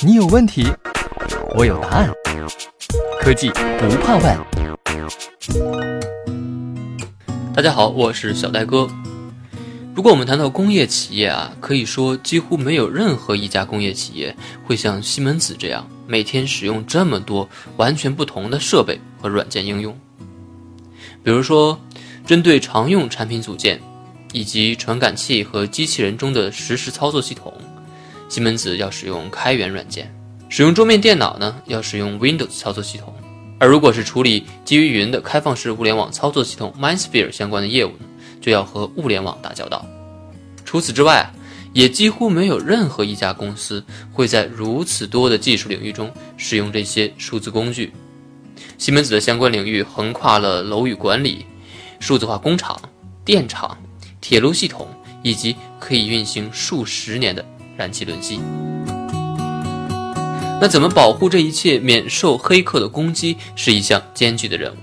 你有问题，我有答案。科技不怕问。大家好，我是小戴哥。如果我们谈到工业企业啊，可以说几乎没有任何一家工业企业会像西门子这样每天使用这么多完全不同的设备和软件应用。比如说，针对常用产品组件以及传感器和机器人中的实时操作系统，西门子要使用开源软件；使用桌面电脑呢，要使用 Windows 操作系统；而如果是处理基于云的开放式物联网操作系统 MindSphere 相关的业务呢？就要和物联网打交道。除此之外啊，也几乎没有任何一家公司会在如此多的技术领域中使用这些数字工具。西门子的相关领域横跨了楼宇管理、数字化工厂、电厂、铁路系统，以及可以运行数十年的燃气轮机。那怎么保护这一切免受黑客的攻击，是一项艰巨的任务。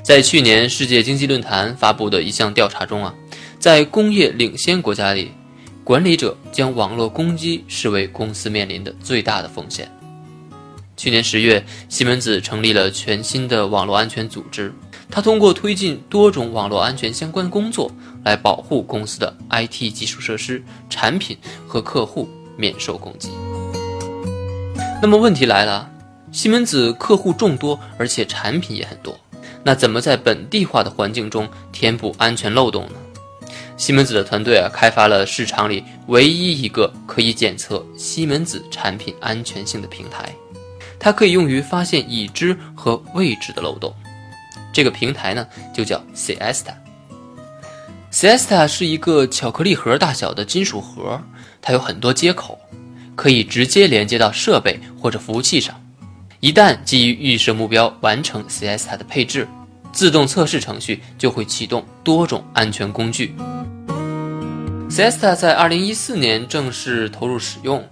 在去年世界经济论坛发布的一项调查中啊，在工业领先国家里，管理者将网络攻击视为公司面临的最大的风险。去年十月，西门子成立了全新的网络安全组织，它通过推进多种网络安全相关工作，来保护公司的 IT 基础设施、产品和客户免受攻击。那么问题来了，西门子客户众多，而且产品也很多。那怎么在本地化的环境中填补安全漏洞呢？西门子的团队啊，开发了市场里唯一一个可以检测西门子产品安全性的平台，它可以用于发现已知和未知的漏洞。这个平台呢，就叫 Cesta。Cesta 是一个巧克力盒大小的金属盒，它有很多接口，可以直接连接到设备或者服务器上。一旦基于预设目标完成 Cesta 的配置，自动测试程序就会启动多种安全工具。Cesta 在2014年正式投入使用，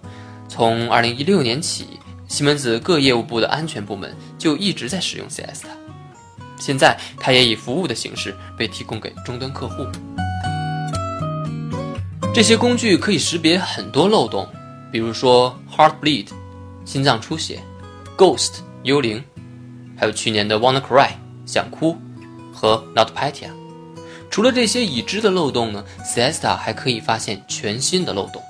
从2016年起，西门子各业务部的安全部门就一直在使用 Cesta。现在，它也以服务的形式被提供给终端客户。这些工具可以识别很多漏洞，比如说 Heartbleed，心脏出血。Ghost 幽灵，还有去年的 Wanna Cry 想哭和 NotPetya。除了这些已知的漏洞呢，Cesta 还可以发现全新的漏洞。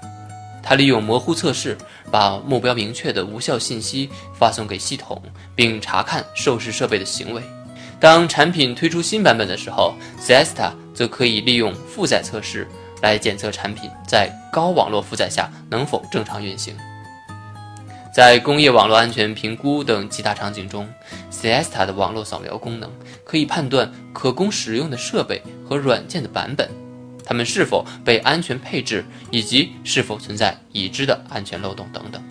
它利用模糊测试，把目标明确的无效信息发送给系统，并查看受试设备的行为。当产品推出新版本的时候，Cesta 则可以利用负载测试来检测产品在高网络负载下能否正常运行。在工业网络安全评估等其他场景中，Cesta 的网络扫描功能可以判断可供使用的设备和软件的版本，它们是否被安全配置，以及是否存在已知的安全漏洞等等。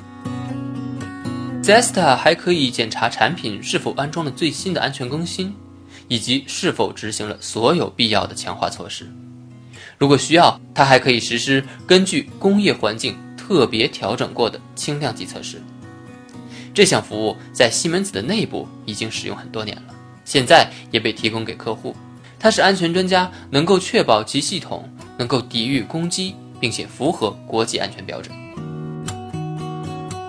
Zesta 还可以检查产品是否安装了最新的安全更新，以及是否执行了所有必要的强化措施。如果需要，它还可以实施根据工业环境特别调整过的轻量级测试。这项服务在西门子的内部已经使用很多年了，现在也被提供给客户。它是安全专家，能够确保其系统能够抵御攻击，并且符合国际安全标准。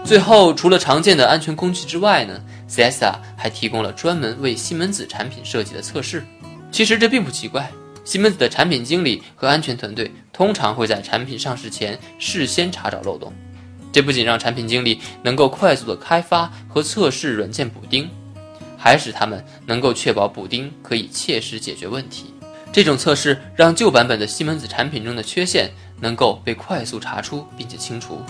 最后，除了常见的安全工具之外呢，CESA 还提供了专门为西门子产品设计的测试。其实这并不奇怪，西门子的产品经理和安全团队通常会在产品上市前事先查找漏洞。这不仅让产品经理能够快速的开发和测试软件补丁，还使他们能够确保补丁可以切实解决问题。这种测试让旧版本的西门子产品中的缺陷能够被快速查出并且清除。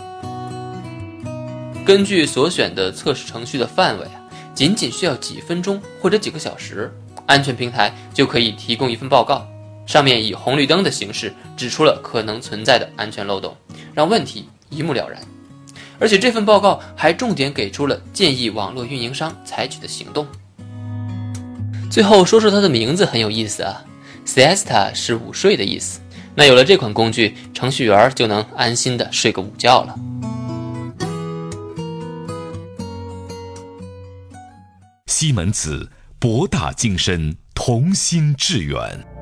根据所选的测试程序的范围，仅仅需要几分钟或者几个小时，安全平台就可以提供一份报告，上面以红绿灯的形式指出了可能存在的安全漏洞，让问题一目了然。而且这份报告还重点给出了建议网络运营商采取的行动。最后说说它的名字很有意思啊，Siesta 是午睡的意思。那有了这款工具，程序员就能安心的睡个午觉了。西门子，博大精深，同心致远。